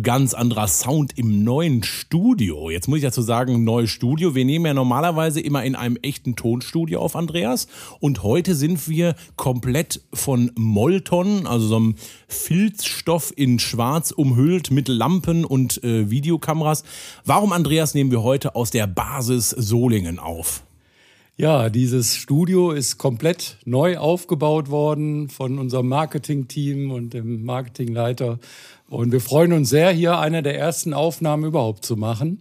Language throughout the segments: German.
ganz anderer Sound im neuen Studio. Jetzt muss ich dazu sagen, neues Studio. Wir nehmen ja normalerweise immer in einem echten Tonstudio auf, Andreas. Und heute sind wir komplett von Molton, also so einem Filzstoff in schwarz umhüllt mit Lampen und äh, Videokameras. Warum, Andreas, nehmen wir heute aus der Basis Solingen auf? Ja, dieses Studio ist komplett neu aufgebaut worden von unserem Marketing-Team und dem Marketingleiter. Und wir freuen uns sehr, hier eine der ersten Aufnahmen überhaupt zu machen.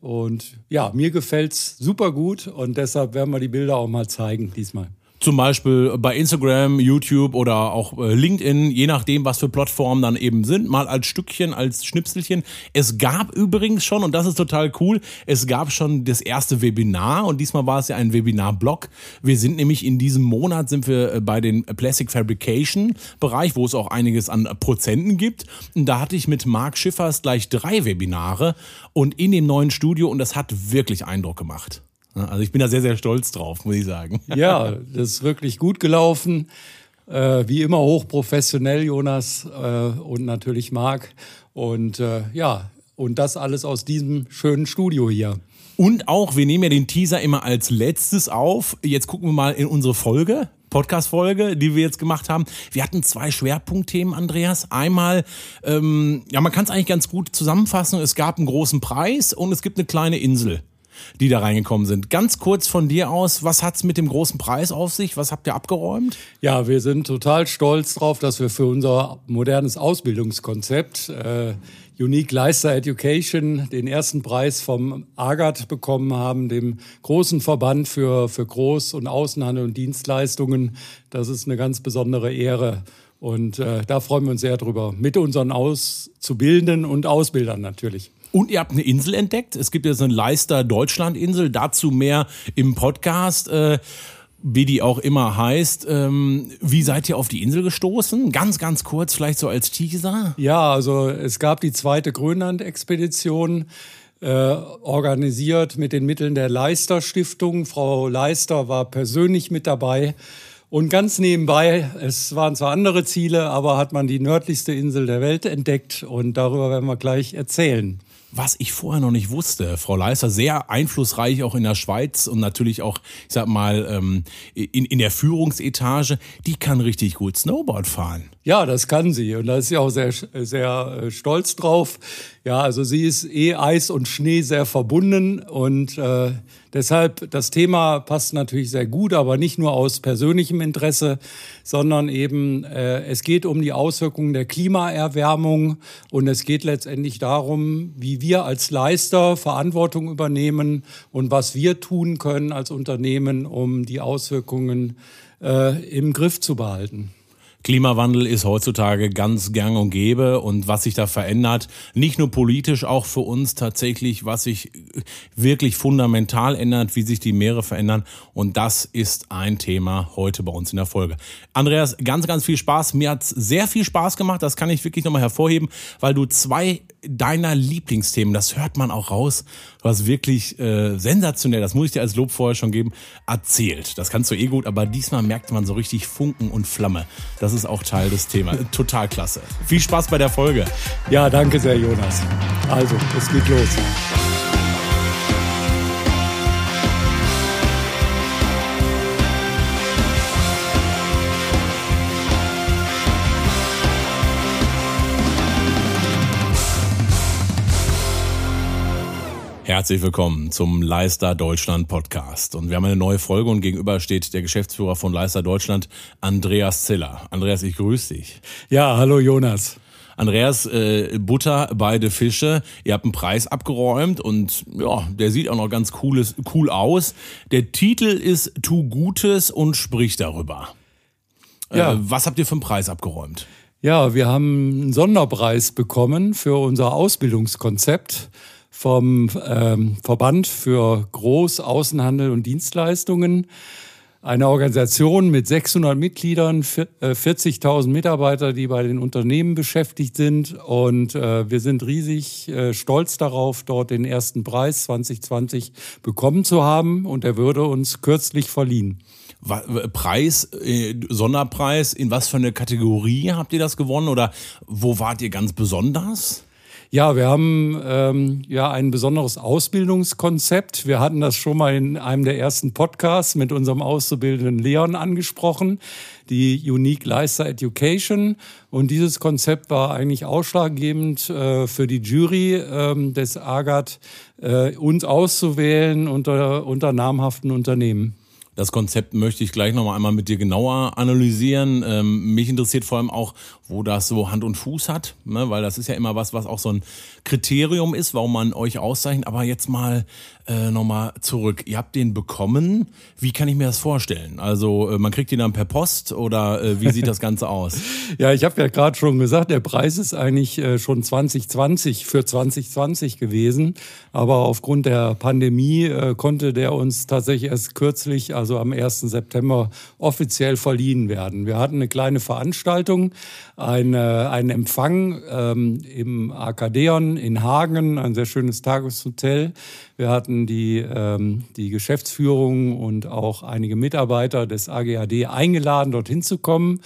Und ja, mir gefällt's super gut und deshalb werden wir die Bilder auch mal zeigen diesmal. Zum Beispiel bei Instagram, YouTube oder auch äh, LinkedIn, je nachdem, was für Plattformen dann eben sind, mal als Stückchen, als Schnipselchen. Es gab übrigens schon, und das ist total cool, es gab schon das erste Webinar und diesmal war es ja ein Webinar-Blog. Wir sind nämlich in diesem Monat sind wir äh, bei den Plastic Fabrication Bereich, wo es auch einiges an Prozenten gibt. Und da hatte ich mit Marc Schiffers gleich drei Webinare und in dem neuen Studio und das hat wirklich Eindruck gemacht. Also ich bin da sehr, sehr stolz drauf, muss ich sagen. Ja, das ist wirklich gut gelaufen. Äh, wie immer hochprofessionell, Jonas äh, und natürlich Marc. Und äh, ja, und das alles aus diesem schönen Studio hier. Und auch, wir nehmen ja den Teaser immer als letztes auf. Jetzt gucken wir mal in unsere Folge. Podcast-Folge, die wir jetzt gemacht haben. Wir hatten zwei Schwerpunktthemen, Andreas. Einmal, ähm, ja, man kann es eigentlich ganz gut zusammenfassen. Es gab einen großen Preis und es gibt eine kleine Insel die da reingekommen sind. Ganz kurz von dir aus, was hat es mit dem großen Preis auf sich? Was habt ihr abgeräumt? Ja, wir sind total stolz drauf, dass wir für unser modernes Ausbildungskonzept äh, Unique Leister Education den ersten Preis vom AGAT bekommen haben, dem großen Verband für, für Groß- und Außenhandel und Dienstleistungen. Das ist eine ganz besondere Ehre. Und äh, da freuen wir uns sehr drüber. Mit unseren Auszubildenden und Ausbildern natürlich. Und ihr habt eine Insel entdeckt. Es gibt jetzt eine Leister Deutschland-Insel. Dazu mehr im Podcast. Äh, wie die auch immer heißt. Ähm, wie seid ihr auf die Insel gestoßen? Ganz, ganz kurz, vielleicht so als Teaser. Ja, also es gab die zweite Grönland-Expedition. Äh, organisiert mit den Mitteln der Leister Stiftung. Frau Leister war persönlich mit dabei. Und ganz nebenbei, es waren zwar andere Ziele, aber hat man die nördlichste Insel der Welt entdeckt und darüber werden wir gleich erzählen was ich vorher noch nicht wusste. Frau Leister, sehr einflussreich auch in der Schweiz und natürlich auch, ich sag mal, ähm, in, in der Führungsetage, die kann richtig gut Snowboard fahren. Ja, das kann sie und da ist sie auch sehr, sehr äh, stolz drauf. Ja, also sie ist eh Eis und Schnee sehr verbunden und äh, deshalb das Thema passt natürlich sehr gut, aber nicht nur aus persönlichem Interesse, sondern eben äh, es geht um die Auswirkungen der Klimaerwärmung und es geht letztendlich darum, wie wir als Leister Verantwortung übernehmen und was wir tun können als Unternehmen, um die Auswirkungen äh, im Griff zu behalten. Klimawandel ist heutzutage ganz gang und gäbe und was sich da verändert, nicht nur politisch, auch für uns tatsächlich, was sich wirklich fundamental ändert, wie sich die Meere verändern und das ist ein Thema heute bei uns in der Folge. Andreas, ganz, ganz viel Spaß. Mir hat's sehr viel Spaß gemacht, das kann ich wirklich nochmal hervorheben, weil du zwei deiner Lieblingsthemen, das hört man auch raus, hast wirklich äh, sensationell, das muss ich dir als Lob vorher schon geben, erzählt. Das kannst du eh gut, aber diesmal merkt man so richtig Funken und Flamme. Das ist auch Teil des Themas. Total klasse. Viel Spaß bei der Folge. Ja, danke sehr, Jonas. Also, es geht los. Herzlich willkommen zum Leister Deutschland Podcast. Und wir haben eine neue Folge und gegenüber steht der Geschäftsführer von Leister Deutschland, Andreas Ziller. Andreas, ich grüße dich. Ja, hallo Jonas. Andreas, äh, Butter, beide Fische. Ihr habt einen Preis abgeräumt und ja, der sieht auch noch ganz cooles, cool aus. Der Titel ist Tu Gutes und sprich darüber. Äh, ja. was habt ihr für einen Preis abgeräumt? Ja, wir haben einen Sonderpreis bekommen für unser Ausbildungskonzept vom ähm, Verband für Groß-, Außenhandel und Dienstleistungen. Eine Organisation mit 600 Mitgliedern, 40.000 äh, Mitarbeiter, die bei den Unternehmen beschäftigt sind. Und äh, wir sind riesig äh, stolz darauf, dort den ersten Preis 2020 bekommen zu haben. Und er würde uns kürzlich verliehen. Preis, äh, Sonderpreis, in was für eine Kategorie habt ihr das gewonnen oder wo wart ihr ganz besonders? Ja, wir haben ähm, ja ein besonderes Ausbildungskonzept. Wir hatten das schon mal in einem der ersten Podcasts mit unserem Auszubildenden Leon angesprochen, die Unique Leister Education. Und dieses Konzept war eigentlich ausschlaggebend äh, für die Jury äh, des AGAT, äh, uns auszuwählen unter, unter namhaften Unternehmen. Das Konzept möchte ich gleich noch einmal mit dir genauer analysieren. Ähm, mich interessiert vor allem auch, wo das so Hand und Fuß hat, ne? weil das ist ja immer was, was auch so ein Kriterium ist, warum man euch auszeichnet. Aber jetzt mal äh, nochmal zurück. Ihr habt den bekommen. Wie kann ich mir das vorstellen? Also äh, man kriegt ihn dann per Post oder äh, wie sieht das Ganze aus? ja, ich habe ja gerade schon gesagt, der Preis ist eigentlich äh, schon 2020 für 2020 gewesen. Aber aufgrund der Pandemie äh, konnte der uns tatsächlich erst kürzlich, also am 1. September, offiziell verliehen werden. Wir hatten eine kleine Veranstaltung, eine, einen Empfang ähm, im Arkadeon in Hagen, ein sehr schönes Tageshotel. Wir hatten die, ähm, die Geschäftsführung und auch einige Mitarbeiter des AGAD eingeladen, dorthin zu kommen.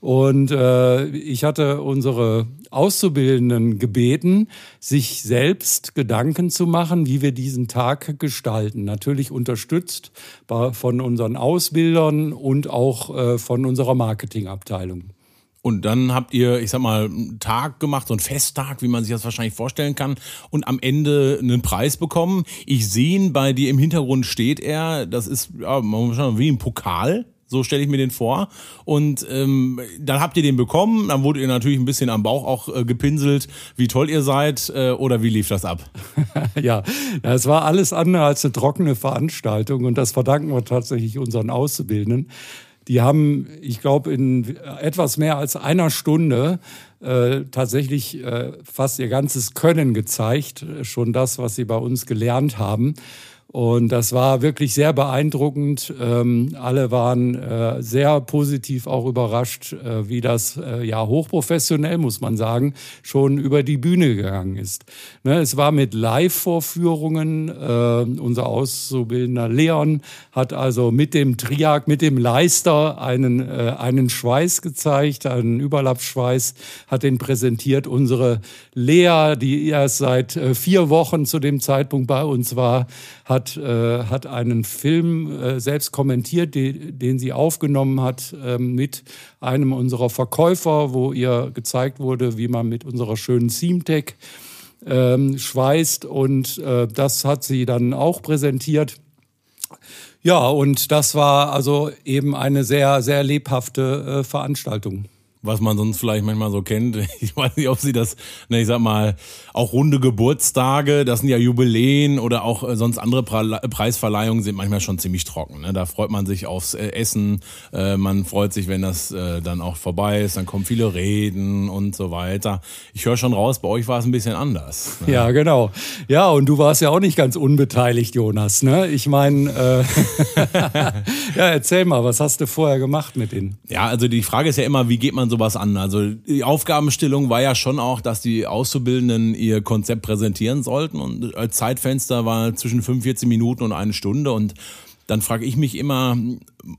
Und äh, ich hatte unsere Auszubildenden gebeten, sich selbst Gedanken zu machen, wie wir diesen Tag gestalten. Natürlich unterstützt von unseren Ausbildern und auch äh, von unserer Marketingabteilung. Und dann habt ihr, ich sag mal, einen Tag gemacht, so einen Festtag, wie man sich das wahrscheinlich vorstellen kann, und am Ende einen Preis bekommen. Ich sehe ihn bei dir im Hintergrund steht er, das ist ja, wie ein Pokal. So stelle ich mir den vor. Und ähm, dann habt ihr den bekommen, dann wurde ihr natürlich ein bisschen am Bauch auch äh, gepinselt, wie toll ihr seid äh, oder wie lief das ab? ja, es war alles andere als eine trockene Veranstaltung und das verdanken wir tatsächlich unseren Auszubildenden. Die haben, ich glaube, in etwas mehr als einer Stunde äh, tatsächlich äh, fast ihr ganzes Können gezeigt, schon das, was sie bei uns gelernt haben. Und das war wirklich sehr beeindruckend. Ähm, alle waren äh, sehr positiv auch überrascht, äh, wie das äh, ja hochprofessionell, muss man sagen, schon über die Bühne gegangen ist. Ne, es war mit Live-Vorführungen. Äh, unser Auszubildender Leon hat also mit dem Triak, mit dem Leister einen, äh, einen Schweiß gezeigt, einen Überlappschweiß, hat den präsentiert. Unsere Lea, die erst seit äh, vier Wochen zu dem Zeitpunkt bei uns war, hat, äh, hat einen Film äh, selbst kommentiert, die, den sie aufgenommen hat äh, mit einem unserer Verkäufer, wo ihr gezeigt wurde, wie man mit unserer schönen Seamtech ähm, schweißt. Und äh, das hat sie dann auch präsentiert. Ja, und das war also eben eine sehr, sehr lebhafte äh, Veranstaltung was man sonst vielleicht manchmal so kennt. Ich weiß nicht, ob sie das, ne, ich sag mal, auch runde Geburtstage, das sind ja Jubiläen oder auch äh, sonst andere Preisverleihungen sind manchmal schon ziemlich trocken. Ne? Da freut man sich aufs äh, Essen, äh, man freut sich, wenn das äh, dann auch vorbei ist, dann kommen viele Reden und so weiter. Ich höre schon raus, bei euch war es ein bisschen anders. Ne? Ja, genau. Ja, und du warst ja auch nicht ganz unbeteiligt, Jonas. Ne? Ich meine, äh, ja, erzähl mal, was hast du vorher gemacht mit denen? Ja, also die Frage ist ja immer, wie geht man sowas an? Also die Aufgabenstellung war ja schon auch, dass die Auszubildenden ihr Konzept präsentieren sollten und als Zeitfenster war zwischen 45 Minuten und eine Stunde und dann frage ich mich immer,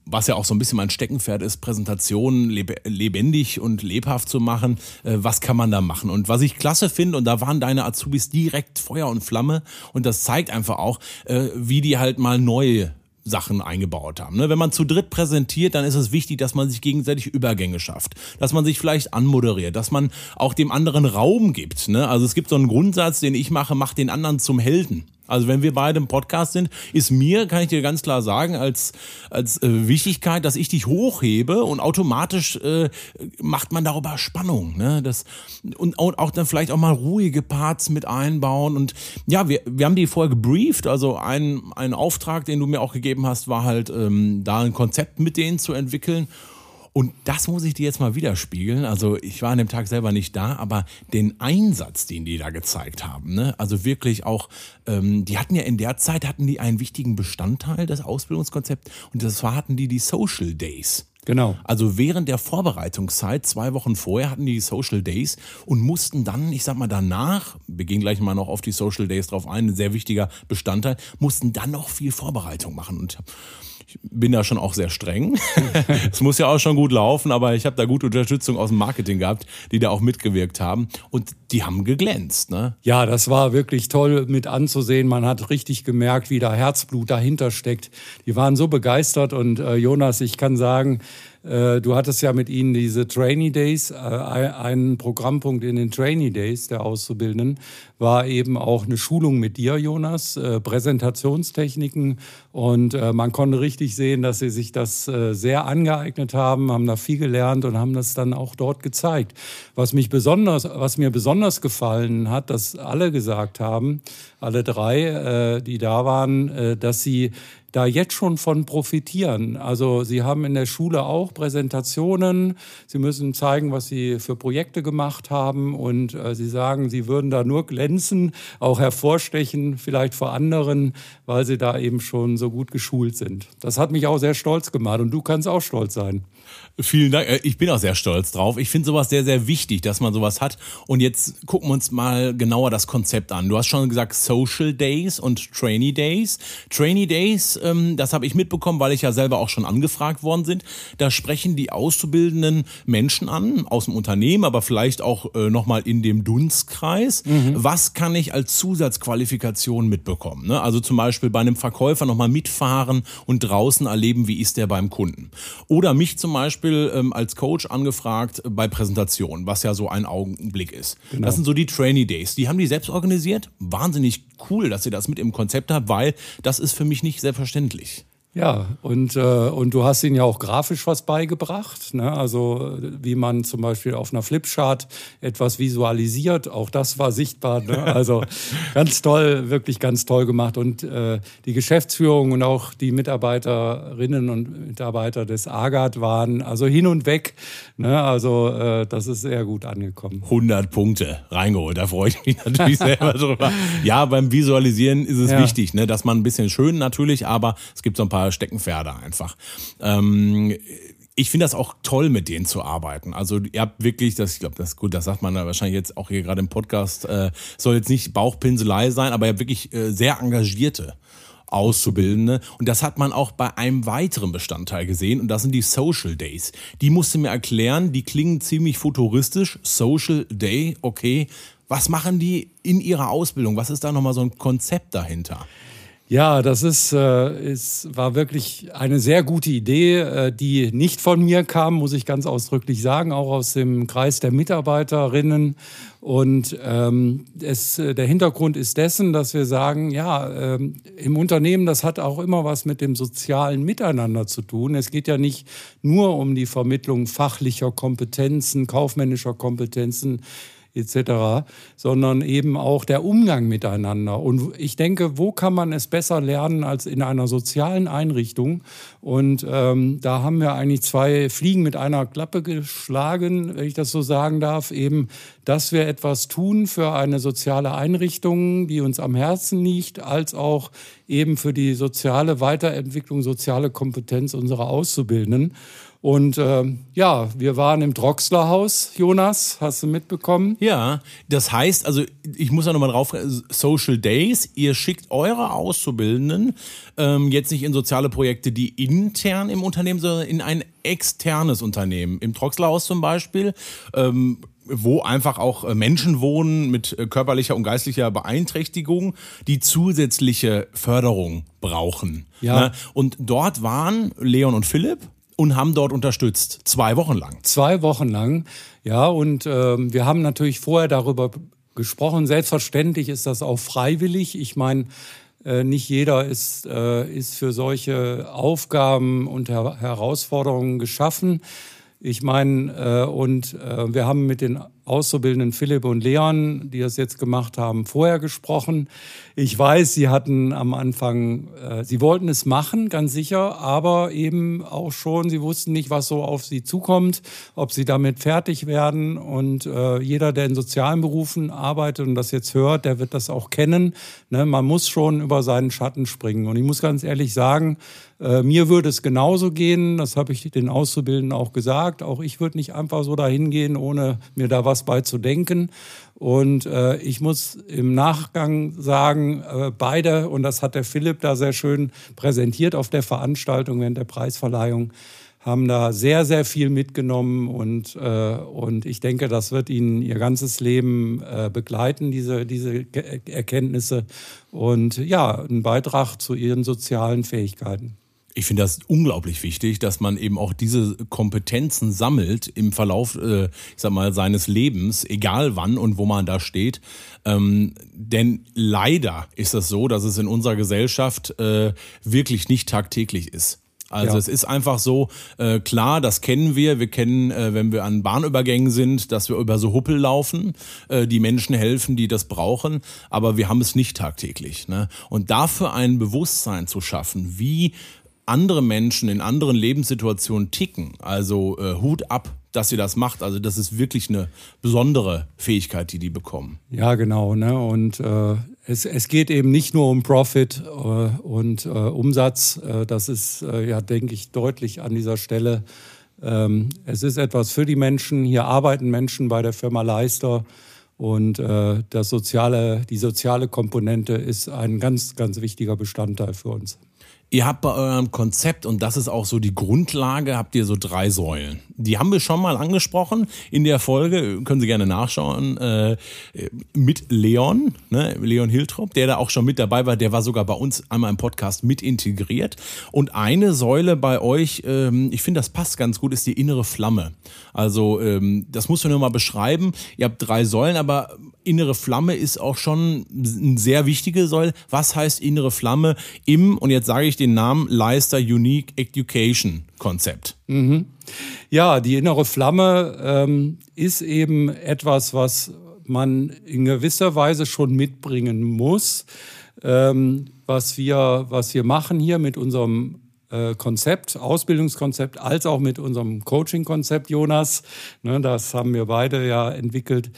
was ja auch so ein bisschen mein Steckenpferd ist, Präsentationen lebendig und lebhaft zu machen. Äh, was kann man da machen? Und was ich klasse finde, und da waren deine Azubis direkt Feuer und Flamme, und das zeigt einfach auch, äh, wie die halt mal neue Sachen eingebaut haben. Ne? Wenn man zu dritt präsentiert, dann ist es wichtig, dass man sich gegenseitig Übergänge schafft, dass man sich vielleicht anmoderiert, dass man auch dem anderen Raum gibt. Ne? Also es gibt so einen Grundsatz, den ich mache, mach den anderen zum Helden. Also wenn wir beide im Podcast sind, ist mir, kann ich dir ganz klar sagen, als, als äh, Wichtigkeit, dass ich dich hochhebe und automatisch äh, macht man darüber Spannung. Ne? Das, und, und auch dann vielleicht auch mal ruhige Parts mit einbauen. Und ja, wir, wir haben die vorher gebrieft. Also ein, ein Auftrag, den du mir auch gegeben hast, war halt, ähm, da ein Konzept mit denen zu entwickeln. Und das muss ich dir jetzt mal widerspiegeln. Also ich war an dem Tag selber nicht da, aber den Einsatz, den die da gezeigt haben, ne? also wirklich auch, ähm, die hatten ja in der Zeit, hatten die einen wichtigen Bestandteil des Ausbildungskonzepts und das war, hatten die die Social Days. Genau. Also während der Vorbereitungszeit, zwei Wochen vorher, hatten die Social Days und mussten dann, ich sag mal danach, wir gehen gleich mal noch auf die Social Days drauf ein, ein sehr wichtiger Bestandteil, mussten dann noch viel Vorbereitung machen. Und ich bin da schon auch sehr streng. Es muss ja auch schon gut laufen, aber ich habe da gute Unterstützung aus dem Marketing gehabt, die da auch mitgewirkt haben. Und die haben geglänzt. Ne? Ja, das war wirklich toll mit anzusehen. Man hat richtig gemerkt, wie da Herzblut dahinter steckt. Die waren so begeistert und äh, Jonas, ich kann sagen, äh, du hattest ja mit ihnen diese Trainee Days. Äh, ein Programmpunkt in den Trainee Days der Auszubildenden war eben auch eine Schulung mit dir, Jonas, äh, Präsentationstechniken. Und man konnte richtig sehen, dass sie sich das sehr angeeignet haben, haben da viel gelernt und haben das dann auch dort gezeigt. Was mich besonders, was mir besonders gefallen hat, dass alle gesagt haben, alle drei, die da waren, dass sie da jetzt schon von profitieren. Also Sie haben in der Schule auch Präsentationen. Sie müssen zeigen, was Sie für Projekte gemacht haben. Und äh, Sie sagen, Sie würden da nur glänzen, auch hervorstechen, vielleicht vor anderen, weil Sie da eben schon so gut geschult sind. Das hat mich auch sehr stolz gemacht. Und du kannst auch stolz sein. Vielen Dank. Äh, ich bin auch sehr stolz drauf. Ich finde sowas sehr, sehr wichtig, dass man sowas hat. Und jetzt gucken wir uns mal genauer das Konzept an. Du hast schon gesagt Social Days und Trainee Days. Trainee Days, ähm, das habe ich mitbekommen, weil ich ja selber auch schon angefragt worden sind. Da sprechen die auszubildenden Menschen an, aus dem Unternehmen, aber vielleicht auch äh, nochmal in dem Dunstkreis. Mhm. Was kann ich als Zusatzqualifikation mitbekommen? Ne? Also zum Beispiel bei einem Verkäufer nochmal mitfahren und draußen erleben, wie ist der beim Kunden. Oder mich zum Beispiel ähm, als Coach angefragt bei Präsentationen, was ja so ein Augenblick ist. Genau. Das sind so die Trainee Days. Die haben die selbst organisiert. Wahnsinnig cool, dass ihr das mit im Konzept habt, weil das ist für mich nicht selbstverständlich. Ja, und, äh, und du hast ihnen ja auch grafisch was beigebracht. Ne? Also wie man zum Beispiel auf einer Flipchart etwas visualisiert, auch das war sichtbar. Ne? Also ganz toll, wirklich ganz toll gemacht. Und äh, die Geschäftsführung und auch die Mitarbeiterinnen und Mitarbeiter des AGAT waren also hin und weg. Ne? Also äh, das ist sehr gut angekommen. 100 Punkte reingeholt, da freue ich mich natürlich selber drüber. Ja, beim Visualisieren ist es ja. wichtig, ne? dass man ein bisschen schön natürlich, aber es gibt so ein paar Steckenpferde einfach. Ähm, ich finde das auch toll, mit denen zu arbeiten. Also ihr habt wirklich, das, ich glaube, das gut, das sagt man da wahrscheinlich jetzt auch hier gerade im Podcast, äh, soll jetzt nicht Bauchpinselei sein, aber ihr habt wirklich äh, sehr engagierte Auszubildende. Und das hat man auch bei einem weiteren Bestandteil gesehen und das sind die Social Days. Die musste mir erklären, die klingen ziemlich futuristisch. Social Day, okay. Was machen die in ihrer Ausbildung? Was ist da nochmal so ein Konzept dahinter? Ja, das ist, äh, ist, war wirklich eine sehr gute Idee, äh, die nicht von mir kam, muss ich ganz ausdrücklich sagen, auch aus dem Kreis der Mitarbeiterinnen. Und ähm, es, äh, der Hintergrund ist dessen, dass wir sagen, ja, ähm, im Unternehmen, das hat auch immer was mit dem sozialen Miteinander zu tun. Es geht ja nicht nur um die Vermittlung fachlicher Kompetenzen, kaufmännischer Kompetenzen etc., sondern eben auch der Umgang miteinander. Und ich denke, wo kann man es besser lernen als in einer sozialen Einrichtung? Und ähm, da haben wir eigentlich zwei Fliegen mit einer Klappe geschlagen, wenn ich das so sagen darf, eben, dass wir etwas tun für eine soziale Einrichtung, die uns am Herzen liegt, als auch eben für die soziale Weiterentwicklung, soziale Kompetenz unserer Auszubildenden. Und äh, ja, wir waren im Droxlerhaus, Jonas, hast du mitbekommen? Ja, das heißt, also ich muss da nochmal drauf, Social Days, ihr schickt eure Auszubildenden ähm, jetzt nicht in soziale Projekte, die intern im Unternehmen, sondern in ein externes Unternehmen. Im Droxlerhaus zum Beispiel. Ähm, wo einfach auch äh, Menschen wohnen mit äh, körperlicher und geistlicher Beeinträchtigung, die zusätzliche Förderung brauchen. Ja. Ne? Und dort waren Leon und Philipp und haben dort unterstützt, zwei Wochen lang. Zwei Wochen lang, ja. Und äh, wir haben natürlich vorher darüber gesprochen. Selbstverständlich ist das auch freiwillig. Ich meine, äh, nicht jeder ist, äh, ist für solche Aufgaben und Her Herausforderungen geschaffen. Ich meine, äh, und wir haben mit den Auszubildenden Philipp und Leon, die das jetzt gemacht haben, vorher gesprochen. Ich weiß, sie hatten am Anfang, äh, sie wollten es machen, ganz sicher, aber eben auch schon, sie wussten nicht, was so auf sie zukommt, ob sie damit fertig werden. Und äh, jeder, der in sozialen Berufen arbeitet und das jetzt hört, der wird das auch kennen. Ne? Man muss schon über seinen Schatten springen. Und ich muss ganz ehrlich sagen, äh, mir würde es genauso gehen, das habe ich den Auszubildenden auch gesagt. Auch ich würde nicht einfach so dahin gehen, ohne mir da was bei zu denken. Und äh, ich muss im Nachgang sagen, äh, beide, und das hat der Philipp da sehr schön präsentiert auf der Veranstaltung während der Preisverleihung, haben da sehr, sehr viel mitgenommen und, äh, und ich denke, das wird ihnen ihr ganzes Leben äh, begleiten, diese, diese Erkenntnisse und ja, ein Beitrag zu ihren sozialen Fähigkeiten. Ich finde das unglaublich wichtig, dass man eben auch diese Kompetenzen sammelt im Verlauf, äh, ich sag mal, seines Lebens, egal wann und wo man da steht. Ähm, denn leider ist es so, dass es in unserer Gesellschaft äh, wirklich nicht tagtäglich ist. Also ja. es ist einfach so, äh, klar, das kennen wir. Wir kennen, äh, wenn wir an Bahnübergängen sind, dass wir über so Huppel laufen, äh, die Menschen helfen, die das brauchen, aber wir haben es nicht tagtäglich. Ne? Und dafür ein Bewusstsein zu schaffen, wie andere Menschen in anderen Lebenssituationen ticken. Also äh, Hut ab, dass sie das macht. Also das ist wirklich eine besondere Fähigkeit, die die bekommen. Ja, genau. Ne? Und äh, es, es geht eben nicht nur um Profit äh, und äh, Umsatz. Äh, das ist, äh, ja, denke ich, deutlich an dieser Stelle. Ähm, es ist etwas für die Menschen. Hier arbeiten Menschen bei der Firma Leister. Und das soziale, die soziale Komponente ist ein ganz, ganz wichtiger Bestandteil für uns. Ihr habt bei eurem Konzept, und das ist auch so die Grundlage, habt ihr so drei Säulen. Die haben wir schon mal angesprochen in der Folge, können Sie gerne nachschauen, äh, mit Leon, ne, Leon Hiltrop, der da auch schon mit dabei war, der war sogar bei uns einmal im Podcast mit integriert. Und eine Säule bei euch, ähm, ich finde, das passt ganz gut, ist die innere Flamme. Also ähm, das muss man nur mal beschreiben. Ihr habt drei Säulen, aber innere Flamme ist auch schon eine sehr wichtige Säule. Was heißt innere Flamme im, und jetzt sage ich den Namen, Leister Unique Education Konzept? Mhm. Ja, die innere Flamme ähm, ist eben etwas, was man in gewisser Weise schon mitbringen muss. Ähm, was, wir, was wir machen hier mit unserem äh, Konzept, Ausbildungskonzept, als auch mit unserem Coaching-Konzept, Jonas, ne, das haben wir beide ja entwickelt,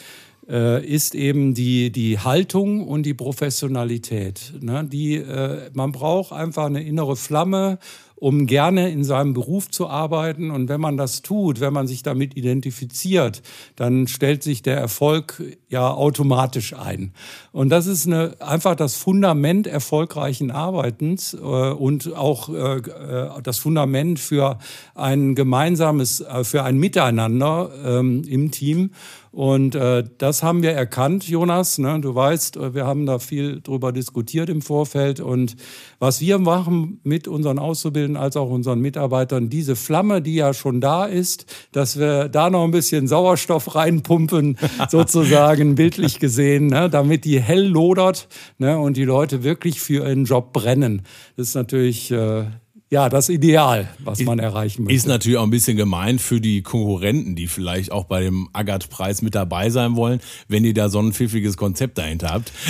äh, ist eben die, die Haltung und die Professionalität. Ne? Die, äh, man braucht einfach eine innere Flamme um gerne in seinem Beruf zu arbeiten. Und wenn man das tut, wenn man sich damit identifiziert, dann stellt sich der Erfolg ja automatisch ein. Und das ist eine, einfach das Fundament erfolgreichen Arbeitens äh, und auch äh, äh das Fundament für ein gemeinsames, äh, für ein Miteinander ähm, im Team. Und äh, das haben wir erkannt, Jonas. Ne? Du weißt, äh, wir haben da viel drüber diskutiert im Vorfeld. Und was wir machen mit unseren Auszubildenden als auch unseren Mitarbeitern, diese Flamme, die ja schon da ist, dass wir da noch ein bisschen Sauerstoff reinpumpen, sozusagen bildlich gesehen, ne? damit die hell lodert ne? und die Leute wirklich für ihren Job brennen. Das ist natürlich äh, ja, das Ideal, was man erreichen möchte. Ist natürlich auch ein bisschen gemein für die Konkurrenten, die vielleicht auch bei dem Agat-Preis mit dabei sein wollen, wenn ihr da so ein pfiffiges Konzept dahinter habt.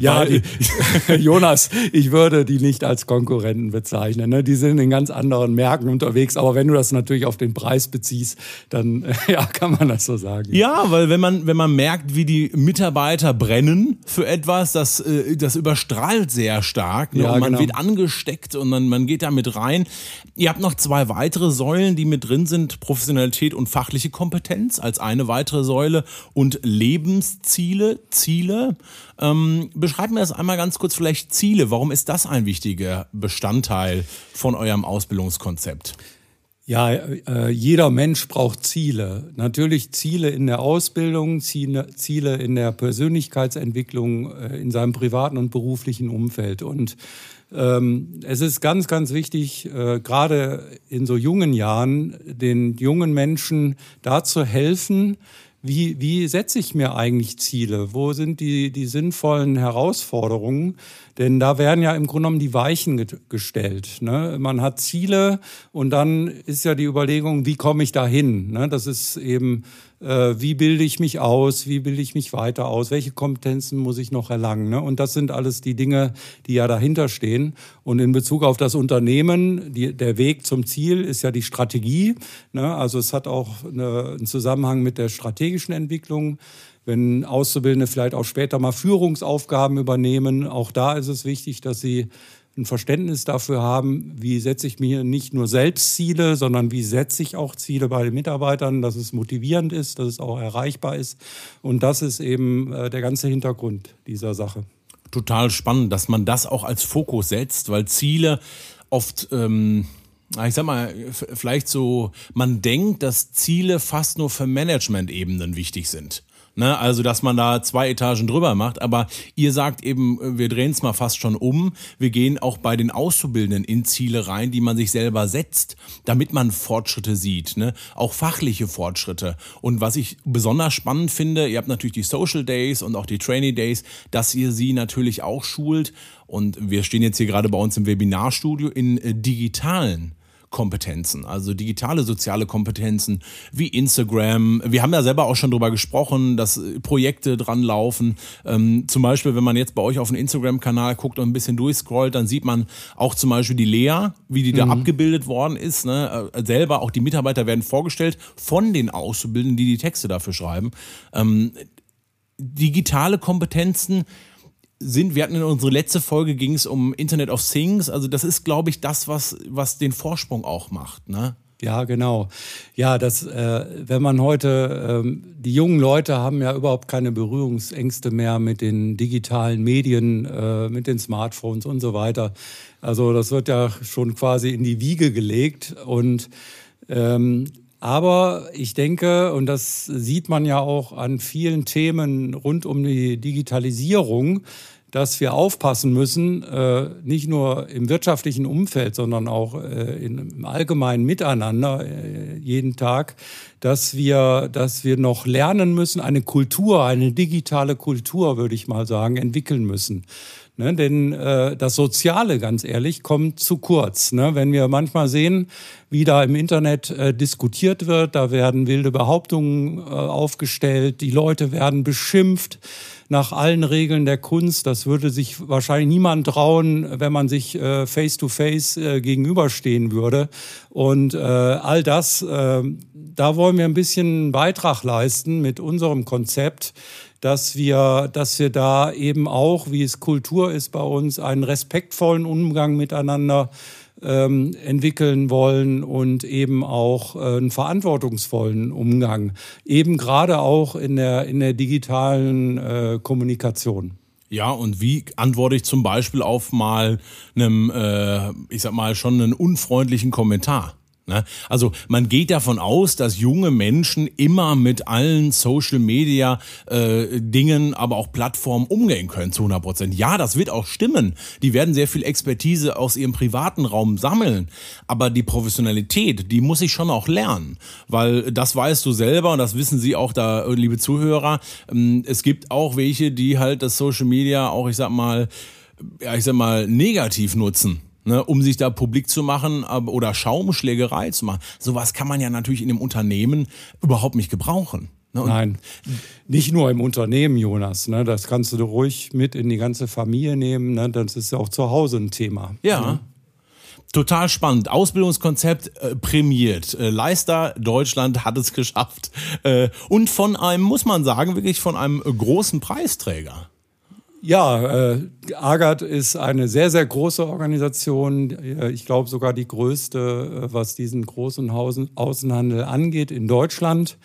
Ja, die, Jonas, ich würde die nicht als Konkurrenten bezeichnen. Ne? Die sind in ganz anderen Märkten unterwegs. Aber wenn du das natürlich auf den Preis beziehst, dann ja, kann man das so sagen. Ja, weil wenn man, wenn man merkt, wie die Mitarbeiter brennen für etwas, das, äh, das überstrahlt sehr stark. Ne? Ja, und man genau. wird angesteckt und dann, man geht damit rein. Ihr habt noch zwei weitere Säulen, die mit drin sind. Professionalität und fachliche Kompetenz als eine weitere Säule und Lebensziele, Ziele. Ähm, beschreibt mir das einmal ganz kurz vielleicht Ziele. Warum ist das ein wichtiger Bestandteil von eurem Ausbildungskonzept? Ja, äh, jeder Mensch braucht Ziele. Natürlich Ziele in der Ausbildung, Ziele, in der Persönlichkeitsentwicklung, äh, in seinem privaten und beruflichen Umfeld. Und es ist ganz, ganz wichtig, äh, gerade in so jungen Jahren, den jungen Menschen da zu helfen, wie, wie setze ich mir eigentlich Ziele? Wo sind die, die sinnvollen Herausforderungen? Denn da werden ja im Grunde genommen die Weichen gestellt. Ne? Man hat Ziele und dann ist ja die Überlegung, wie komme ich da hin? Ne? Das ist eben äh, wie bilde ich mich aus, wie bilde ich mich weiter aus, welche Kompetenzen muss ich noch erlangen. Ne? Und das sind alles die Dinge, die ja dahinter stehen. Und in Bezug auf das Unternehmen, die, der Weg zum Ziel ist ja die Strategie. Ne? Also es hat auch eine, einen Zusammenhang mit der strategischen Entwicklung wenn Auszubildende vielleicht auch später mal Führungsaufgaben übernehmen. Auch da ist es wichtig, dass sie ein Verständnis dafür haben, wie setze ich mir nicht nur selbst Ziele, sondern wie setze ich auch Ziele bei den Mitarbeitern, dass es motivierend ist, dass es auch erreichbar ist. Und das ist eben äh, der ganze Hintergrund dieser Sache. Total spannend, dass man das auch als Fokus setzt, weil Ziele oft... Ähm ich sag mal, vielleicht so, man denkt, dass Ziele fast nur für Management-Ebenen wichtig sind. Ne? Also, dass man da zwei Etagen drüber macht. Aber ihr sagt eben, wir drehen es mal fast schon um. Wir gehen auch bei den Auszubildenden in Ziele rein, die man sich selber setzt, damit man Fortschritte sieht. Ne? Auch fachliche Fortschritte. Und was ich besonders spannend finde, ihr habt natürlich die Social Days und auch die Trainee Days, dass ihr sie natürlich auch schult. Und wir stehen jetzt hier gerade bei uns im Webinarstudio in äh, digitalen Kompetenzen, also digitale soziale Kompetenzen wie Instagram. Wir haben ja selber auch schon drüber gesprochen, dass Projekte dran laufen. Ähm, zum Beispiel, wenn man jetzt bei euch auf den Instagram-Kanal guckt und ein bisschen durchscrollt, dann sieht man auch zum Beispiel die Lea, wie die da mhm. abgebildet worden ist. Ne? Äh, selber, auch die Mitarbeiter werden vorgestellt von den Auszubildenden, die die Texte dafür schreiben. Ähm, digitale Kompetenzen sind, wir hatten in unserer letzte Folge ging es um Internet of Things. Also das ist, glaube ich, das, was, was den Vorsprung auch macht. Ne? Ja, genau. Ja, das, äh, wenn man heute, ähm, die jungen Leute haben ja überhaupt keine Berührungsängste mehr mit den digitalen Medien, äh, mit den Smartphones und so weiter. Also das wird ja schon quasi in die Wiege gelegt und ähm, aber ich denke, und das sieht man ja auch an vielen Themen rund um die Digitalisierung, dass wir aufpassen müssen, äh, nicht nur im wirtschaftlichen Umfeld, sondern auch äh, im allgemeinen Miteinander äh, jeden Tag, dass wir, dass wir noch lernen müssen, eine Kultur, eine digitale Kultur, würde ich mal sagen, entwickeln müssen. Ne, denn äh, das Soziale, ganz ehrlich, kommt zu kurz. Ne? Wenn wir manchmal sehen, wie da im Internet äh, diskutiert wird, da werden wilde Behauptungen äh, aufgestellt, die Leute werden beschimpft nach allen Regeln der Kunst. Das würde sich wahrscheinlich niemand trauen, wenn man sich äh, face to face äh, gegenüberstehen würde. Und äh, all das, äh, da wollen wir ein bisschen Beitrag leisten mit unserem Konzept dass wir, dass wir da eben auch, wie es Kultur ist bei uns, einen respektvollen Umgang miteinander ähm, entwickeln wollen und eben auch äh, einen verantwortungsvollen Umgang, eben gerade auch in der, in der digitalen äh, Kommunikation. Ja, und wie antworte ich zum Beispiel auf mal einem, äh, ich sag mal, schon einen unfreundlichen Kommentar? Ne? Also man geht davon aus, dass junge Menschen immer mit allen Social Media äh, Dingen, aber auch Plattformen umgehen können zu 100 Prozent. Ja, das wird auch stimmen. Die werden sehr viel Expertise aus ihrem privaten Raum sammeln. Aber die Professionalität, die muss ich schon auch lernen, weil das weißt du selber und das wissen Sie auch da, liebe Zuhörer. Ähm, es gibt auch welche, die halt das Social Media auch, ich sag mal, ja, ich sag mal, negativ nutzen ne, um sich da publik zu machen oder Schaumschlägerei zu machen. Sowas kann man ja natürlich in einem Unternehmen überhaupt nicht gebrauchen. Ne? Nein, nicht nur im Unternehmen, Jonas. Ne? Das kannst du ruhig mit in die ganze Familie nehmen. Ne? Das ist ja auch zu Hause ein Thema. Ja. Ne? Total spannend. Ausbildungskonzept äh, prämiert. Äh, Leister Deutschland hat es geschafft. Äh, und von einem, muss man sagen, wirklich von einem großen Preisträger. Ja, äh, AGAT ist eine sehr, sehr große Organisation. Äh, ich glaube sogar die größte, äh, was diesen großen Außenhandel angeht in Deutschland.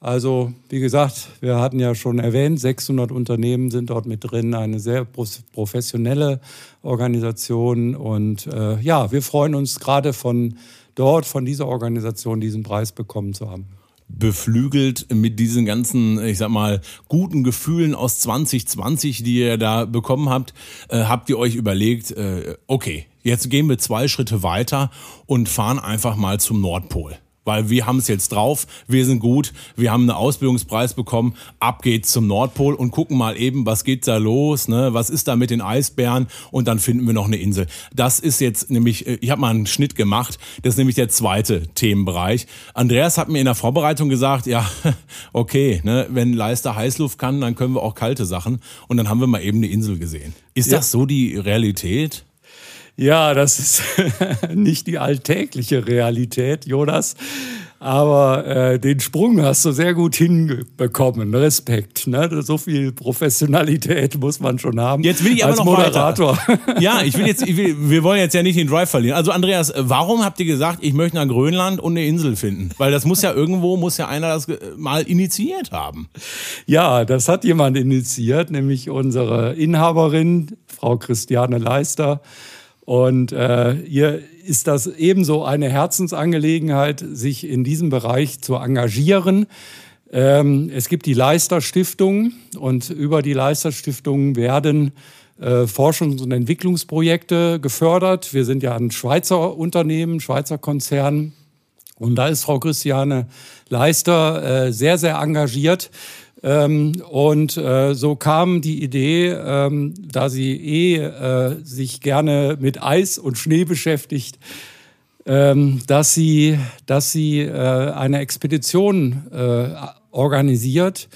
Also, wie gesagt, wir hatten ja schon erwähnt, 600 Unternehmen sind dort mit drin, eine sehr professionelle Organisation. Und äh, ja, wir freuen uns gerade von dort, von dieser Organisation, diesen Preis bekommen zu haben beflügelt mit diesen ganzen, ich sag mal, guten Gefühlen aus 2020, die ihr da bekommen habt, äh, habt ihr euch überlegt, äh, okay, jetzt gehen wir zwei Schritte weiter und fahren einfach mal zum Nordpol. Weil wir haben es jetzt drauf, wir sind gut, wir haben einen Ausbildungspreis bekommen, ab geht's zum Nordpol und gucken mal eben, was geht da los, ne? was ist da mit den Eisbären und dann finden wir noch eine Insel. Das ist jetzt nämlich, äh, ich habe mal einen Schnitt gemacht, das ist nämlich der zweite Themenbereich. Andreas hat mir in der Vorbereitung gesagt, ja, okay, ne? wenn Leister Heißluft kann, dann können wir auch kalte Sachen und dann haben wir mal eben eine Insel gesehen. Ist ja. das so die Realität? Ja, das ist nicht die alltägliche Realität, Jonas. Aber äh, den Sprung hast du sehr gut hinbekommen. Respekt. Ne? So viel Professionalität muss man schon haben. Jetzt will ich aber als noch Moderator. Weiter. Ja, ich will jetzt, ich will, wir wollen jetzt ja nicht den Drive verlieren. Also Andreas, warum habt ihr gesagt, ich möchte nach Grönland und eine Insel finden? Weil das muss ja irgendwo, muss ja einer das mal initiiert haben. Ja, das hat jemand initiiert, nämlich unsere Inhaberin, Frau Christiane Leister. Und äh, ihr ist das ebenso eine Herzensangelegenheit, sich in diesem Bereich zu engagieren. Ähm, es gibt die Leister Stiftung und über die Leister Stiftung werden äh, Forschungs- und Entwicklungsprojekte gefördert. Wir sind ja ein Schweizer Unternehmen, Schweizer Konzern. Und da ist Frau Christiane Leister äh, sehr, sehr engagiert. Ähm, und äh, so kam die Idee, ähm, da sie eh äh, sich gerne mit Eis und Schnee beschäftigt, ähm, dass sie, dass sie äh, eine Expedition organisiert.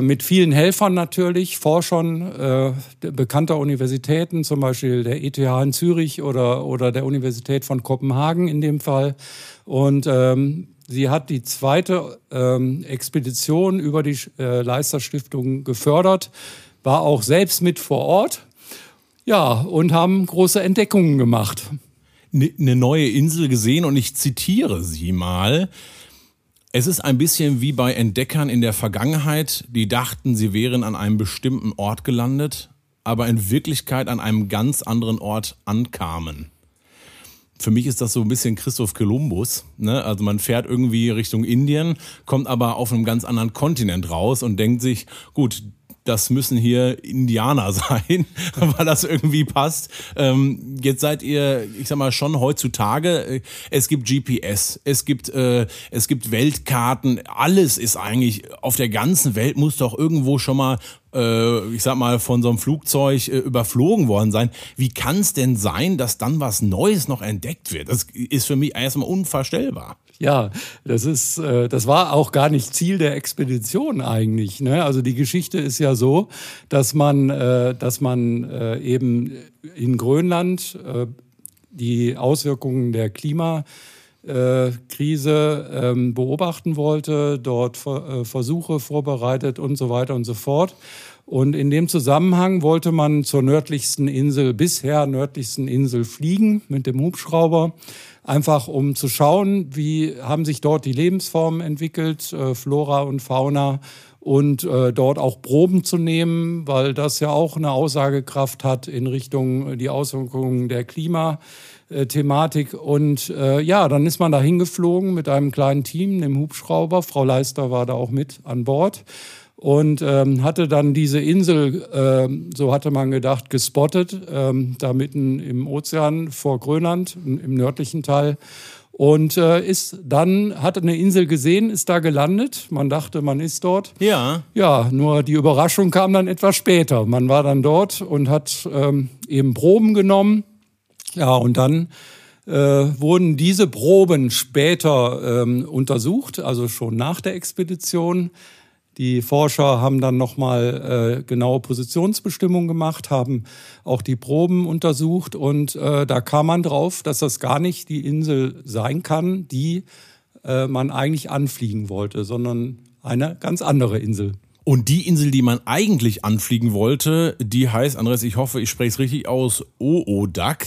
Mit vielen Helfern natürlich, Forschern äh, bekannter Universitäten, zum Beispiel der ETH in Zürich oder, oder der Universität von Kopenhagen in dem Fall. Und ähm, Sie hat die zweite ähm, Expedition über die äh, Leisterstiftung gefördert, war auch selbst mit vor Ort. Ja, und haben große Entdeckungen gemacht. Eine ne neue Insel gesehen und ich zitiere sie mal. Es ist ein bisschen wie bei Entdeckern in der Vergangenheit, die dachten, sie wären an einem bestimmten Ort gelandet, aber in Wirklichkeit an einem ganz anderen Ort ankamen für mich ist das so ein bisschen Christoph Kolumbus. Ne? Also man fährt irgendwie Richtung Indien, kommt aber auf einem ganz anderen Kontinent raus und denkt sich, gut, das müssen hier Indianer sein, weil das irgendwie passt. Ähm, jetzt seid ihr, ich sag mal, schon heutzutage, äh, es gibt GPS, es gibt, äh, es gibt Weltkarten, alles ist eigentlich, auf der ganzen Welt muss doch irgendwo schon mal ich sag mal, von so einem Flugzeug äh, überflogen worden sein. Wie kann es denn sein, dass dann was Neues noch entdeckt wird? Das ist für mich erstmal unvorstellbar. Ja, das ist, äh, das war auch gar nicht Ziel der Expedition eigentlich. Ne? Also die Geschichte ist ja so, dass man, äh, dass man äh, eben in Grönland äh, die Auswirkungen der Klima Krise ähm, beobachten wollte, dort äh, Versuche vorbereitet und so weiter und so fort. Und in dem Zusammenhang wollte man zur nördlichsten Insel, bisher nördlichsten Insel fliegen mit dem Hubschrauber, einfach um zu schauen, wie haben sich dort die Lebensformen entwickelt, äh, Flora und Fauna und äh, dort auch Proben zu nehmen, weil das ja auch eine Aussagekraft hat in Richtung äh, die Auswirkungen der Klima. Äh, Thematik. Und äh, ja, dann ist man da hingeflogen mit einem kleinen Team, dem Hubschrauber. Frau Leister war da auch mit an Bord und ähm, hatte dann diese Insel, äh, so hatte man gedacht, gespottet, ähm, da mitten im Ozean vor Grönland, im nördlichen Teil. Und äh, ist dann, hat eine Insel gesehen, ist da gelandet. Man dachte, man ist dort. Ja. Ja, nur die Überraschung kam dann etwas später. Man war dann dort und hat ähm, eben Proben genommen ja, und dann äh, wurden diese Proben später ähm, untersucht, also schon nach der Expedition. Die Forscher haben dann nochmal äh, genaue Positionsbestimmungen gemacht, haben auch die Proben untersucht und äh, da kam man drauf, dass das gar nicht die Insel sein kann, die äh, man eigentlich anfliegen wollte, sondern eine ganz andere Insel. Und die Insel, die man eigentlich anfliegen wollte, die heißt, Andres, ich hoffe, ich spreche es richtig aus, Oodak.